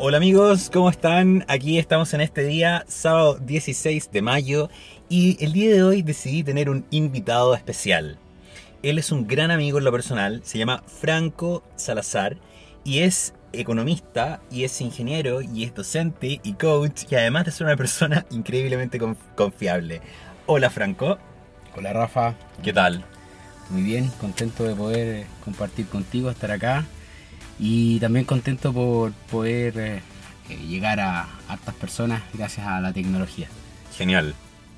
Hola amigos, ¿cómo están? Aquí estamos en este día, sábado 16 de mayo, y el día de hoy decidí tener un invitado especial. Él es un gran amigo en lo personal, se llama Franco Salazar, y es economista, y es ingeniero, y es docente y coach, y además de ser una persona increíblemente confiable. Hola Franco. Hola Rafa. ¿Qué tal? Muy bien, contento de poder compartir contigo, estar acá y también contento por poder eh, eh, llegar a hartas personas gracias a la tecnología. Genial,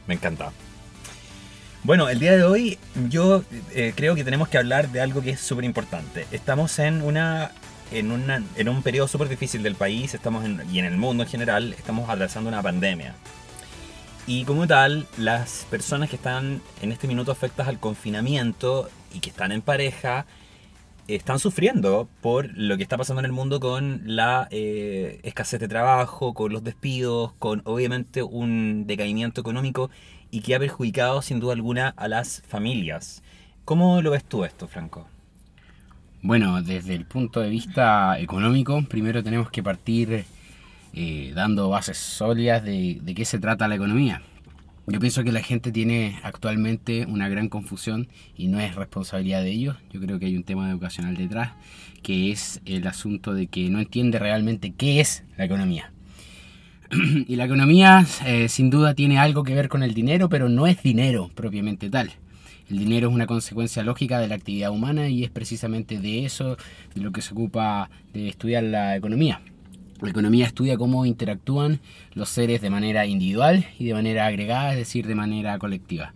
me encanta. Bueno, el día de hoy yo eh, creo que tenemos que hablar de algo que es súper importante. Estamos en una en, una, en un periodo súper difícil del país estamos y en el mundo en general estamos atravesando una pandemia. Y como tal, las personas que están en este minuto afectadas al confinamiento y que están en pareja, están sufriendo por lo que está pasando en el mundo con la eh, escasez de trabajo, con los despidos, con obviamente un decaimiento económico y que ha perjudicado sin duda alguna a las familias. ¿Cómo lo ves tú esto, Franco? Bueno, desde el punto de vista económico, primero tenemos que partir eh, dando bases sólidas de, de qué se trata la economía. Yo pienso que la gente tiene actualmente una gran confusión y no es responsabilidad de ellos. Yo creo que hay un tema educacional detrás, que es el asunto de que no entiende realmente qué es la economía. y la economía eh, sin duda tiene algo que ver con el dinero, pero no es dinero propiamente tal. El dinero es una consecuencia lógica de la actividad humana y es precisamente de eso de lo que se ocupa de estudiar la economía. La economía estudia cómo interactúan los seres de manera individual y de manera agregada, es decir, de manera colectiva.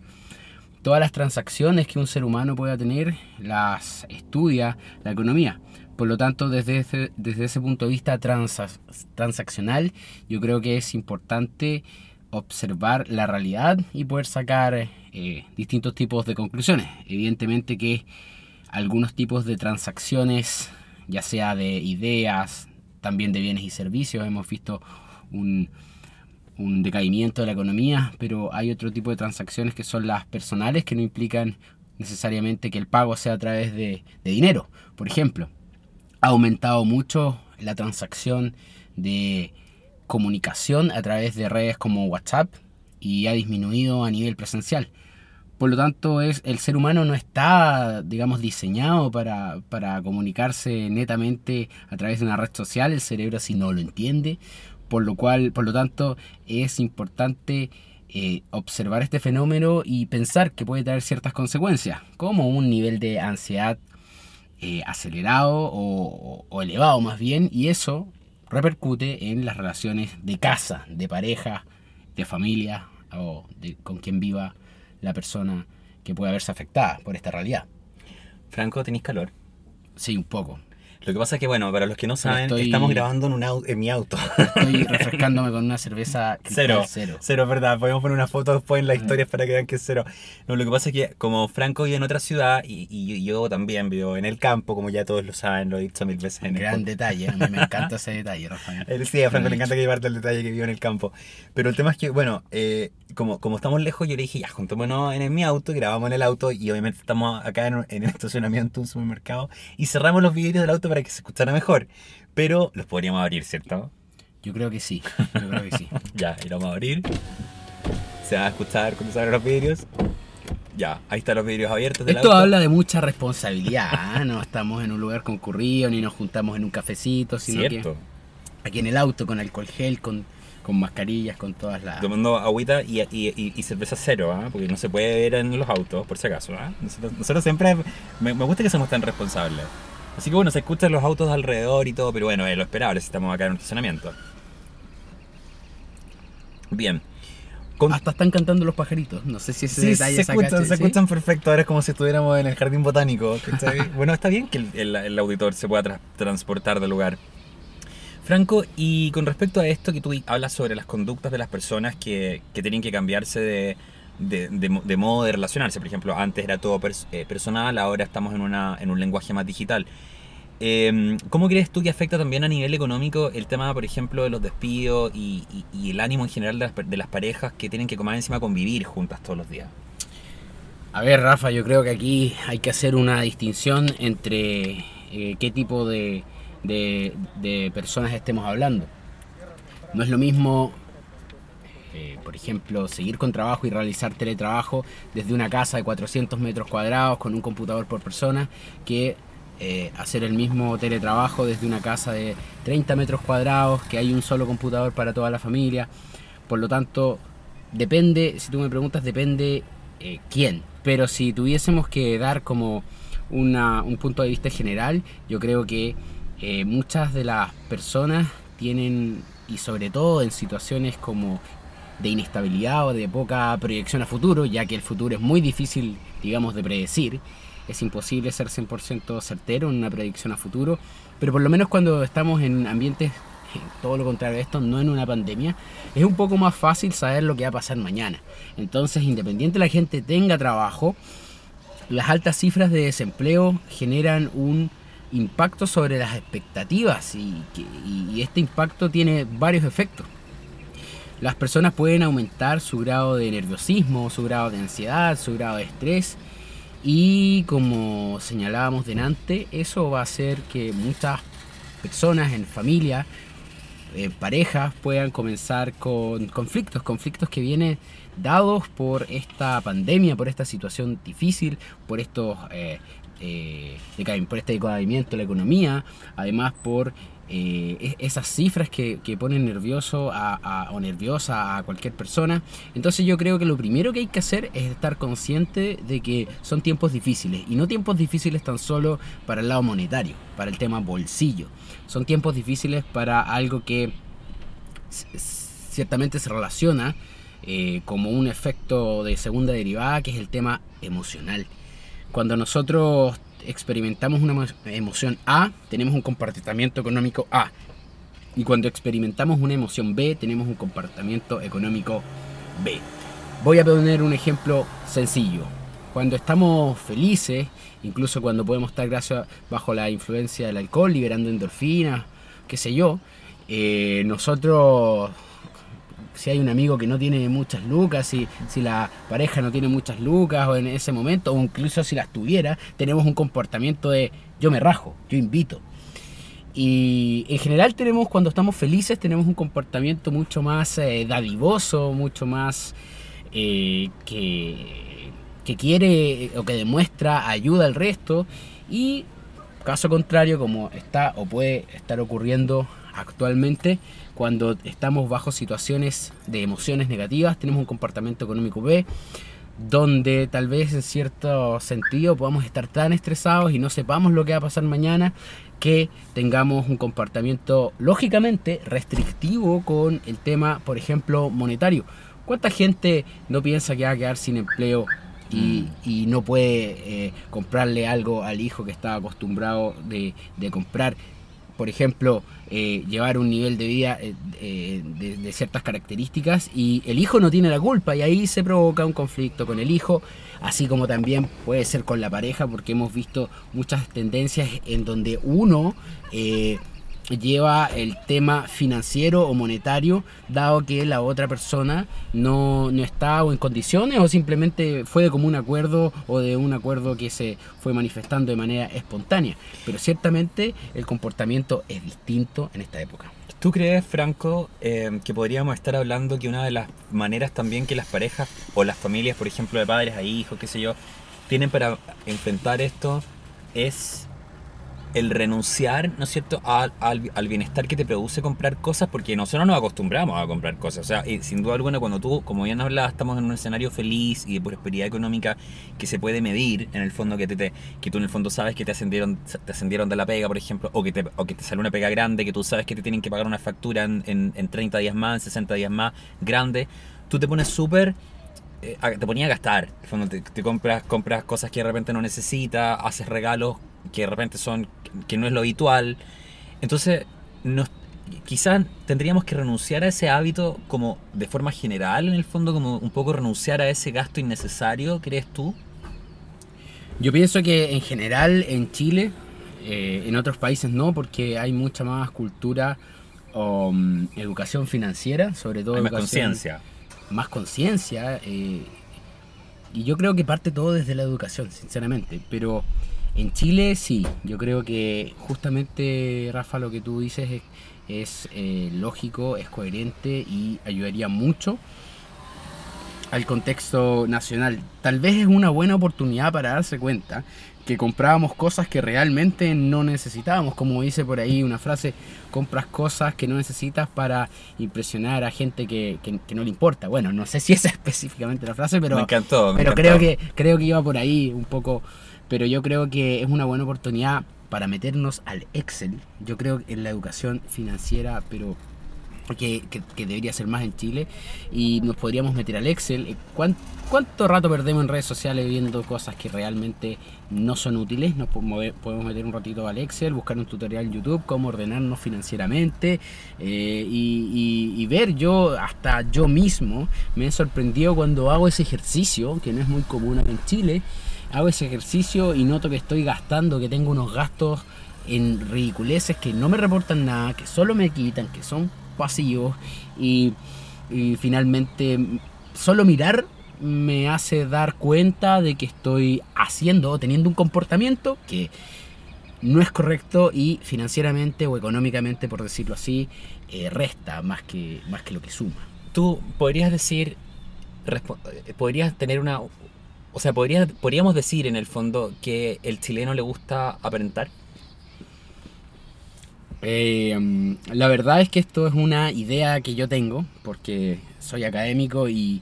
Todas las transacciones que un ser humano pueda tener las estudia la economía. Por lo tanto, desde ese, desde ese punto de vista transaccional, yo creo que es importante observar la realidad y poder sacar eh, distintos tipos de conclusiones. Evidentemente que algunos tipos de transacciones, ya sea de ideas, también de bienes y servicios. Hemos visto un, decaimiento de la economía, pero hay otro tipo de transacciones que son las personales que no implican necesariamente que el pago sea a través de, dinero. Por ejemplo, ha aumentado mucho la transacción de comunicación a través de redes como WhatsApp y ha disminuido a nivel presencial. Por lo tanto, es, el ser humano no está, digamos, diseñado para, comunicarse netamente a través de una red social. El cerebro así no lo entiende. Por lo cual, por lo tanto, es importante eh, observar este fenómeno y pensar que puede traer ciertas consecuencias, como un nivel de ansiedad eh, acelerado o, elevado más bien, y eso repercute en las relaciones de casa, de pareja, de familia o de, con quien viva la persona que puede verse afectada por esta realidad. Franco, ¿tenéis calor? Sí, un poco. Lo que pasa es que, bueno, para los que no saben, estamos grabando en, un en mi auto. Estoy refrescándome con una cerveza cero. Cero, cero, verdad. Podemos poner una foto después en la historia para que vean que es cero. No, lo que pasa es que como Franco vive en otra ciudad y, yo también vivo en el campo, como ya todos lo saben, lo he dicho mil veces en Gran detalle, a mí me encanta ese detalle, Rafael. Sí, a Franco le encanta que llevarte el detalle que vivo en el campo. Pero el tema es que, bueno, eh, como, como estamos lejos, yo le dije, ya, juntémonos en, mi auto, grabamos en el auto y obviamente estamos acá en, en el estacionamiento de un supermercado y cerramos los vidrios del auto para que se escuchara mejor. Pero los podríamos abrir, ¿cierto? Yo creo que sí. Yo creo que sí. ya, y lo vamos a abrir. Se va a escuchar cuando se abren los vidrios. Ya, ahí están los vidrios abiertos. Esto habla de mucha responsabilidad. ¿ah? No estamos en un lugar concurrido ni nos juntamos en un cafecito, sino Cierto. aquí en el auto con alcohol gel, con, con mascarillas, con todas las. Tomando agüita y, y, y, cerveza cero, ¿ah? porque no se puede ver en los autos, por si acaso. ¿ah? Nosotros, siempre. Me, me gusta que seamos tan responsables. Así que bueno, se escuchan los autos alrededor y todo, pero bueno, es lo esperable si estamos acá en un estacionamiento. Bien. Hasta están cantando los pajaritos. No sé si ese detalle se escuchan, se escuchan perfecto. Ahora es como si estuviéramos en el jardín botánico. bueno, está bien que el, auditor se pueda transportar del lugar. Franco, y con respecto a esto que tú hablas sobre las conductas de las personas que, que tienen que cambiarse de, de, modo de relacionarse. Por ejemplo, antes era todo eh, personal, ahora estamos en, una, en un lenguaje más digital. Em, ¿Cómo crees tú que afecta también a nivel económico el tema, por ejemplo, de los despidos y, el ánimo en general de las, parejas que tienen que comer encima convivir juntas todos los días? A ver, Rafa, yo creo que aquí hay que hacer una distinción entre eh, qué tipo de, de, personas estemos hablando. No es lo mismo eh, por ejemplo, seguir con trabajo y realizar teletrabajo desde una casa de 400 metros cuadrados con un computador por persona, que eh, hacer el mismo teletrabajo desde una casa de 30 metros cuadrados, que hay un solo computador para toda la familia. Por lo tanto, depende, si tú me preguntas, depende eh, quién. Pero si tuviésemos que dar como un punto de vista general, yo creo que muchas de las personas tienen, y sobre todo en situaciones como de inestabilidad o de poca proyección a futuro, ya que el futuro es muy difícil, digamos, de predecir, es imposible ser 100% certero en una predicción a futuro, pero por lo menos cuando estamos en ambientes todo lo contrario de esto, no en una pandemia, es un poco más fácil saber lo que va a pasar mañana. Entonces, independiente la gente tenga trabajo, las altas cifras de desempleo generan un impacto sobre las expectativas y, y este impacto tiene varios efectos. Las personas pueden aumentar su grado de nerviosismo, su grado de ansiedad, su grado de estrés. Y como señalábamos delante, eso va a hacer que muchas personas en familia eh, parejas puedan comenzar con conflictos, conflictos que vienen dados por esta pandemia, por esta situación difícil, por estos eh, eh, por este decaimiento de la economía, además por eh, esas cifras que, ponen nervioso o nerviosa a cualquier persona. Entonces yo creo que lo primero que hay que hacer es estar consciente de que son tiempos difíciles y no tiempos difíciles tan solo para el lado monetario, para el tema bolsillo. Son tiempos difíciles para algo que ciertamente se relaciona eh, como un efecto de segunda derivada, que es el tema emocional. Cuando nosotros experimentamos una emoción A, tenemos un comportamiento económico A. Y cuando experimentamos una emoción B, tenemos un comportamiento económico B. Voy a poner un ejemplo sencillo. Cuando estamos felices, incluso cuando podemos estar gracias, bajo la influencia del alcohol, liberando endorfinas, qué sé yo, eh, nosotros si hay un amigo que no tiene muchas lucas, si, si la pareja no tiene muchas lucas o en ese momento, o incluso si las tuviera, tenemos un comportamiento de yo me rajo, yo invito. Y en general tenemos, cuando estamos felices, tenemos un comportamiento mucho más eh, dadivoso, mucho más eh, que, que quiere o que demuestra ayuda al resto. Y caso contrario, como está o puede estar ocurriendo actualmente, cuando estamos bajo situaciones de emociones negativas, tenemos un comportamiento económico B, donde tal vez en cierto sentido podamos estar tan estresados y no sepamos lo que va a pasar mañana, que tengamos un comportamiento lógicamente restrictivo con el tema, por ejemplo, monetario. ¿Cuánta gente no piensa que va a quedar sin empleo y, mm. no puede eh, comprarle algo al hijo que está acostumbrado de, de comprar? Por ejemplo, eh, llevar un nivel de vida eh, eh, de, ciertas características y el hijo no tiene la culpa y ahí se provoca un conflicto con el hijo, así como también puede ser con la pareja porque hemos visto muchas tendencias en donde uno lleva el tema financiero o monetario, dado que la otra persona no, no está o en condiciones o simplemente fue de común acuerdo o de un acuerdo que se fue manifestando de manera espontánea. Pero ciertamente el comportamiento es distinto en esta época. ¿Tú crees, Franco, eh, que podríamos estar hablando que una de las maneras también que las parejas o las familias, por ejemplo, de padres a hijos, qué sé yo, tienen para enfrentar esto es el renunciar, ¿no es cierto?, al, al, bienestar que te produce comprar cosas, porque nosotros nos acostumbramos a comprar cosas. O sea, sin duda alguna, cuando tú, como bien hablabas, estamos en un escenario feliz y de prosperidad económica que se puede medir, en el fondo, que, te, que tú en el fondo sabes que te ascendieron, te ascendieron de la pega, por ejemplo, o que, te, o que te sale una pega grande, que tú sabes que te tienen que pagar una factura en, en, en 30 días más, en 60 días más, grande, tú te pones súper eh, te ponía a gastar. Te, te, compras, compras cosas que de repente no necesitas, haces regalos que de repente son, que no es lo habitual. Entonces, nos, quizás tendríamos que renunciar a ese hábito como de forma general, en el fondo, como un poco renunciar a ese gasto innecesario, ¿crees tú? Yo pienso que en general en Chile, eh, en otros países no, porque hay mucha más cultura o mm, educación financiera, sobre todo. más conciencia. Más conciencia. Eh, y yo creo que parte todo desde la educación, sinceramente. Pero En Chile sí, yo creo que justamente, Rafa, lo que tú dices es, es eh, lógico, es coherente y ayudaría mucho al contexto nacional. Tal vez es una buena oportunidad para darse cuenta que comprábamos cosas que realmente no necesitábamos, como dice por ahí una frase, compras cosas que no necesitas para impresionar a gente que, que, no le importa. Bueno, no sé si esa es específicamente la frase, pero, me encantó, pero creo que creo que iba por ahí un poco, pero yo creo que es una buena oportunidad para meternos al Excel. Yo creo en la educación financiera, pero que, debería ser más en Chile y nos podríamos meter al Excel. Eh, ¿Cuánto, rato perdemos en redes sociales viendo cosas que realmente no son útiles? Nos podemos meter un ratito al Excel, buscar un tutorial en YouTube, cómo ordenarnos financieramente eh, y, ver yo, hasta yo mismo, me he sorprendido cuando hago ese ejercicio, que no es muy común en Chile, hago ese ejercicio y noto que estoy gastando, que tengo unos gastos en ridiculeces que no me reportan nada, que solo me quitan, que son pasivos y, finalmente solo mirar me hace dar cuenta de que estoy haciendo o teniendo un comportamiento que no es correcto y financieramente o económicamente, por decirlo así, eh, resta más que, más que lo que suma. Tú podrías decir, podrías tener una, o sea, podríamos decir en el fondo que el chileno le gusta aparentar. Eh, la verdad es que esto es una idea que yo tengo, porque soy académico y,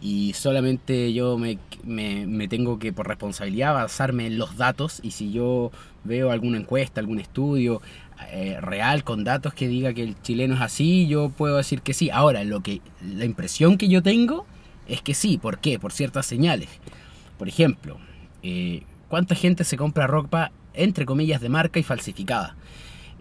y solamente yo me, tengo que, por responsabilidad, basarme en los datos. Y si yo veo alguna encuesta, algún estudio eh, real con datos que diga que el chileno es así, yo puedo decir que sí. Ahora, lo que, la impresión que yo tengo es que sí. ¿Por qué? Por ciertas señales. Por ejemplo, eh, ¿cuánta gente se compra ropa, entre comillas, de marca y falsificada?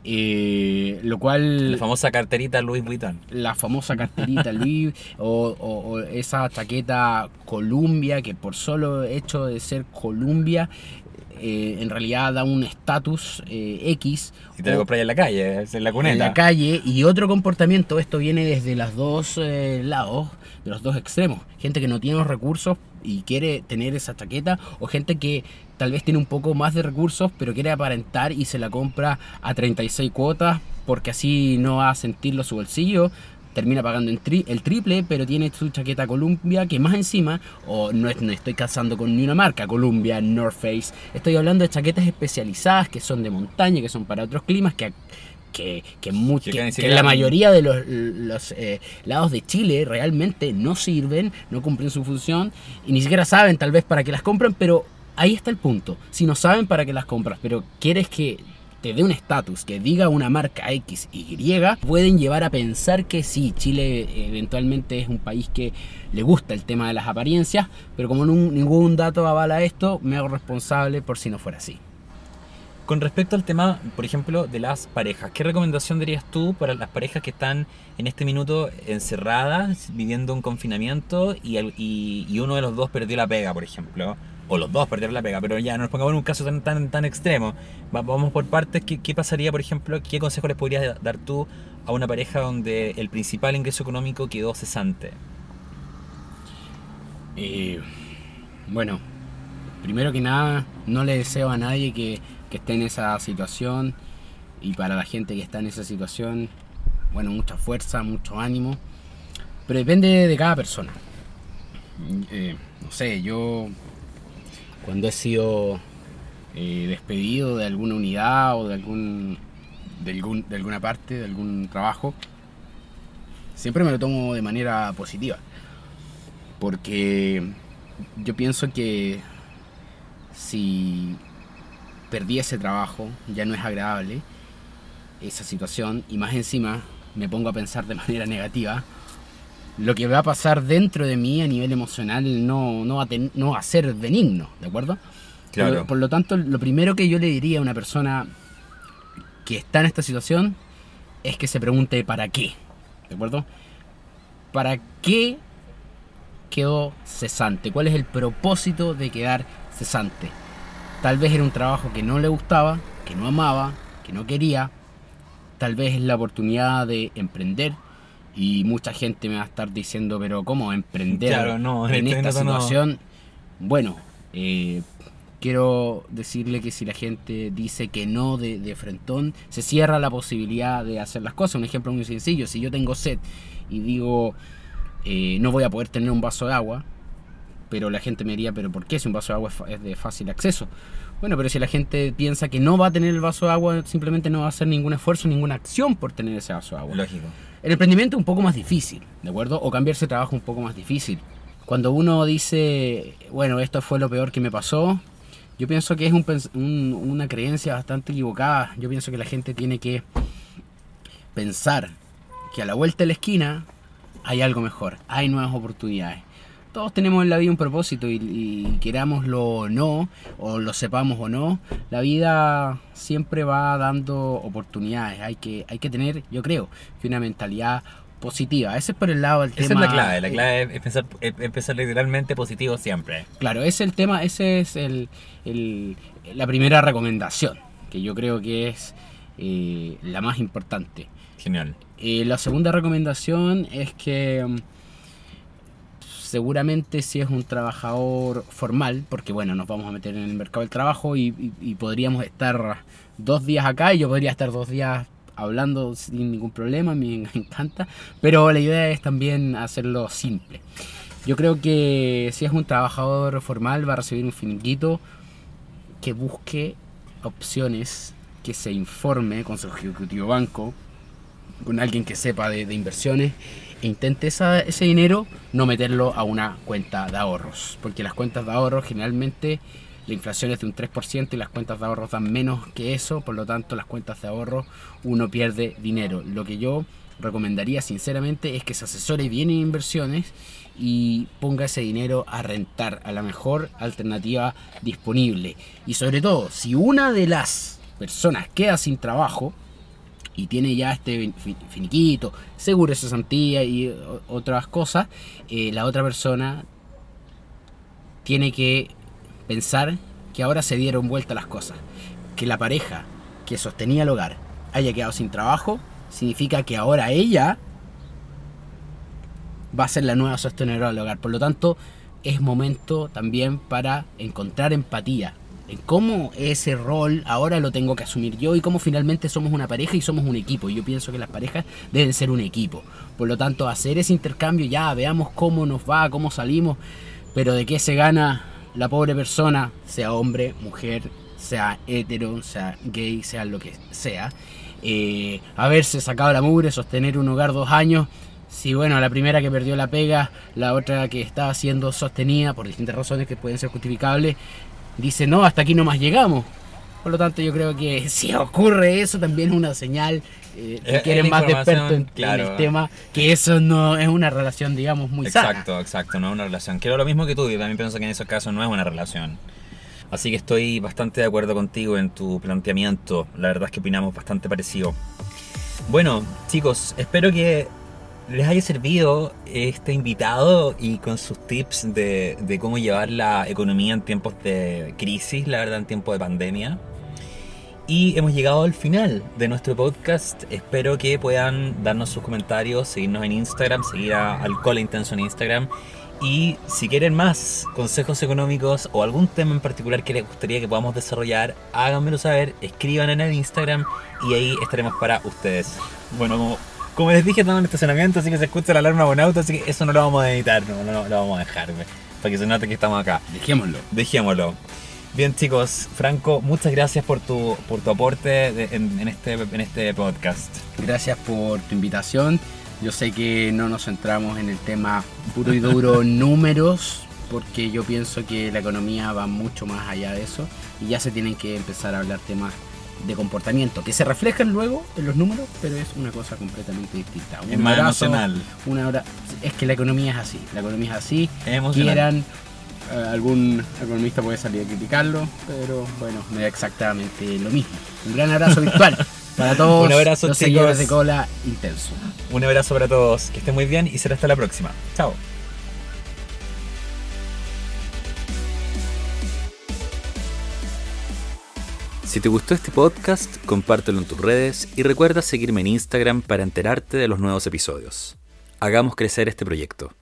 Eh, lo cual... La famosa carterita Louis Vuitton. La famosa carterita Louis o, esa chaqueta Columbia que por solo hecho de ser Columbia eh, en realidad da un estatus eh, X. Si te la compras en la calle, en la cuneta. En la calle y otro comportamiento, esto viene desde los dos lados, de los dos extremos. Gente que no tiene los recursos y quiere tener esa chaqueta o gente que tal vez tiene un poco más de recursos pero quiere aparentar y se la compra a 36 cuotas porque así no va a sentirlo su bolsillo termina pagando el triple, pero tiene su chaqueta Columbia, que más encima, o no, estoy cazando con ni una marca, Columbia, North Face, estoy hablando de chaquetas especializadas que son de montaña, que son para otros climas, que que, que, la mayoría de los, eh, lados de Chile realmente no sirven, no cumplen su función y ni siquiera saben tal vez para qué las compran, pero ahí está el punto. Si no saben para qué las compras, pero quieres que te dé un estatus, que diga una marca X, Y, pueden llevar a pensar que sí, Chile eventualmente es un país que le gusta el tema de las apariencias, pero como ningún dato avala esto, me hago responsable por si no fuera así. Con respecto al tema, por ejemplo, de las parejas, ¿qué recomendación darías tú para las parejas que están en este minuto encerradas, viviendo un confinamiento y, uno de los dos perdió la pega, por ejemplo? O los dos perdieron la pega, pero ya no nos pongamos en un caso tan, tan, tan extremo. Vamos por partes. ¿Qué, pasaría, por ejemplo? ¿Qué consejo les podrías dar tú a una pareja donde el principal ingreso económico quedó cesante? Eh, bueno, primero que nada, no le deseo a nadie que que esté en esa situación y para la gente que está en esa situación, bueno, mucha fuerza, mucho ánimo, pero depende de cada persona. Eh, no sé, yo cuando he sido eh, despedido de alguna unidad o de algún, de algún de alguna parte, de algún trabajo, siempre me lo tomo de manera positiva. Porque yo pienso que si perdí ese trabajo, ya no es agradable esa situación y más encima me pongo a pensar de manera negativa, lo que va a pasar dentro de mí a nivel emocional no, no, va, a no va a ser benigno, ¿de acuerdo? Claro. Por, lo tanto, lo primero que yo le diría a una persona que está en esta situación es que se pregunte para qué, ¿de acuerdo? ¿Para qué quedó cesante? ¿Cuál es el propósito de quedar cesante? Tal vez era un trabajo que no le gustaba, que no amaba, que no quería. Tal vez es la oportunidad de emprender. Y mucha gente me va a estar diciendo, pero ¿cómo emprender en esta situación? Bueno, eh, quiero decirle que si la gente dice que no de, de frentón, se cierra la posibilidad de hacer las cosas. Un ejemplo muy sencillo, si yo tengo sed y digo eh, no voy a poder tener un vaso de agua, pero la gente me diría, pero ¿por qué si un vaso de agua es, de fácil acceso? Bueno, pero si la gente piensa que no va a tener el vaso de agua, simplemente no va a hacer ningún esfuerzo, ninguna acción por tener ese vaso de agua. Lógico. El emprendimiento es un poco más difícil, ¿de acuerdo? O cambiarse de trabajo un poco más difícil. Cuando uno dice, bueno, esto fue lo peor que me pasó, yo pienso que es un- una creencia bastante equivocada. Yo pienso que la gente tiene que pensar que a la vuelta de la esquina hay algo mejor, hay nuevas oportunidades. Todos tenemos en la vida un propósito y, y querámoslo o no, o lo sepamos o no, la vida siempre va dando oportunidades. Hay que, hay que tener, yo creo, que una mentalidad positiva. Ese es por el lado del Esa tema. es la clave. La clave es pensar, es pensar literalmente positivo siempre. Claro, ese es el tema, ese es el, el- la primera recomendación, que yo creo que es eh, la más importante. Genial. Eh, la segunda recomendación es que mm, seguramente si es un trabajador formal, porque bueno, nos vamos a meter en el mercado del trabajo y, podríamos estar dos días acá y yo podría estar dos días hablando sin ningún problema, me encanta, pero la idea es también hacerlo simple. Yo creo que si es un trabajador formal va a recibir un finiquito que busque opciones, que se informe con su ejecutivo banco, con alguien que sepa de, de inversiones intente esa- ese dinero no meterlo a una cuenta de ahorros. Porque las cuentas de ahorros generalmente la inflación es de un 3% y las cuentas de ahorros dan menos que eso, por lo tanto las cuentas de ahorro uno pierde dinero. Lo que yo recomendaría sinceramente es que se asesore bien en inversiones y ponga ese dinero a rentar a la mejor alternativa disponible. Y sobre todo, si una de las personas queda sin trabajo, y tiene ya este fi- finiquito, seguro esa cesantía y otras cosas, eh, la otra persona tiene que pensar que ahora se dieron vuelta las cosas. Que la pareja que sostenía el hogar haya quedado sin trabajo, significa que ahora ella va a ser la nueva sostenedora del hogar. Por lo tanto, es momento también para encontrar empatía cómo ese rol ahora lo tengo que asumir yo y cómo finalmente somos una pareja y somos un equipo. Yo pienso que las parejas deben ser un equipo. Por lo tanto, hacer ese intercambio ya, veamos cómo nos va, cómo salimos, pero de qué se gana la pobre persona, sea hombre, mujer, sea hetero, sea gay, sea lo que sea. Eh, haberse sacado la mugre, sostener un hogar dos años. Si bueno, la primera que perdió la pega, la otra que estaba siendo sostenida por distintas razones que pueden ser justificables, dice no, hasta aquí nomás llegamos. Por lo tanto, yo creo que si ocurre eso, también es una señal, eh, si Es- quieren es la más experto en, en el tema, que eso no es una relación, digamos, muy sana. Exacto, exacto, no es una relación. Quiero lo mismo que tú, y también pienso que en esos casos no es una relación. Así que estoy bastante de acuerdo contigo en tu planteamiento. La verdad es que opinamos bastante parecido. Bueno, chicos, espero que les haya servido este invitado y con sus tips de, cómo llevar la economía en tiempos de crisis, la verdad, en tiempos de pandemia. Y hemos llegado al final de nuestro podcast. Espero que puedan darnos sus comentarios, seguirnos en Instagram, seguir a Alcohol Intenso en Instagram. Y si quieren más consejos económicos o algún tema en particular que les gustaría que podamos desarrollar, háganmelo saber, escriban en el Instagram y ahí estaremos para ustedes. Bueno, como, como les dije, estamos en estacionamiento, así que se escucha la alarma auto, así que eso no lo vamos a editar, no, no, no lo vamos a dejar, güey, para que se note que estamos acá. Dejémoslo. Dejémoslo. Bien chicos, Franco, muchas gracias por tu, por tu aporte de- en, en este, en este podcast. Gracias por tu invitación. Yo sé que no nos centramos en el tema puro y duro números, porque yo pienso que la economía va mucho más allá de eso y ya se tienen que empezar a hablar temas de comportamiento que se reflejan luego en los números, pero es una cosa completamente distinta. Un Es más abrazo, emocional. una hora- es que la economía es así, la economía es así. Es. Quieran, eh, algún economista puede salir a criticarlo, pero bueno, me da exactamente lo mismo. Un gran abrazo virtual para todos Un abrazo, los chicos. seguidores de Cola Intenso. Un abrazo para todos, que estén muy bien y será hasta la próxima. Chao. Si te gustó este podcast, compártelo en tus redes y recuerda seguirme en Instagram para enterarte de los nuevos episodios. Hagamos crecer este proyecto.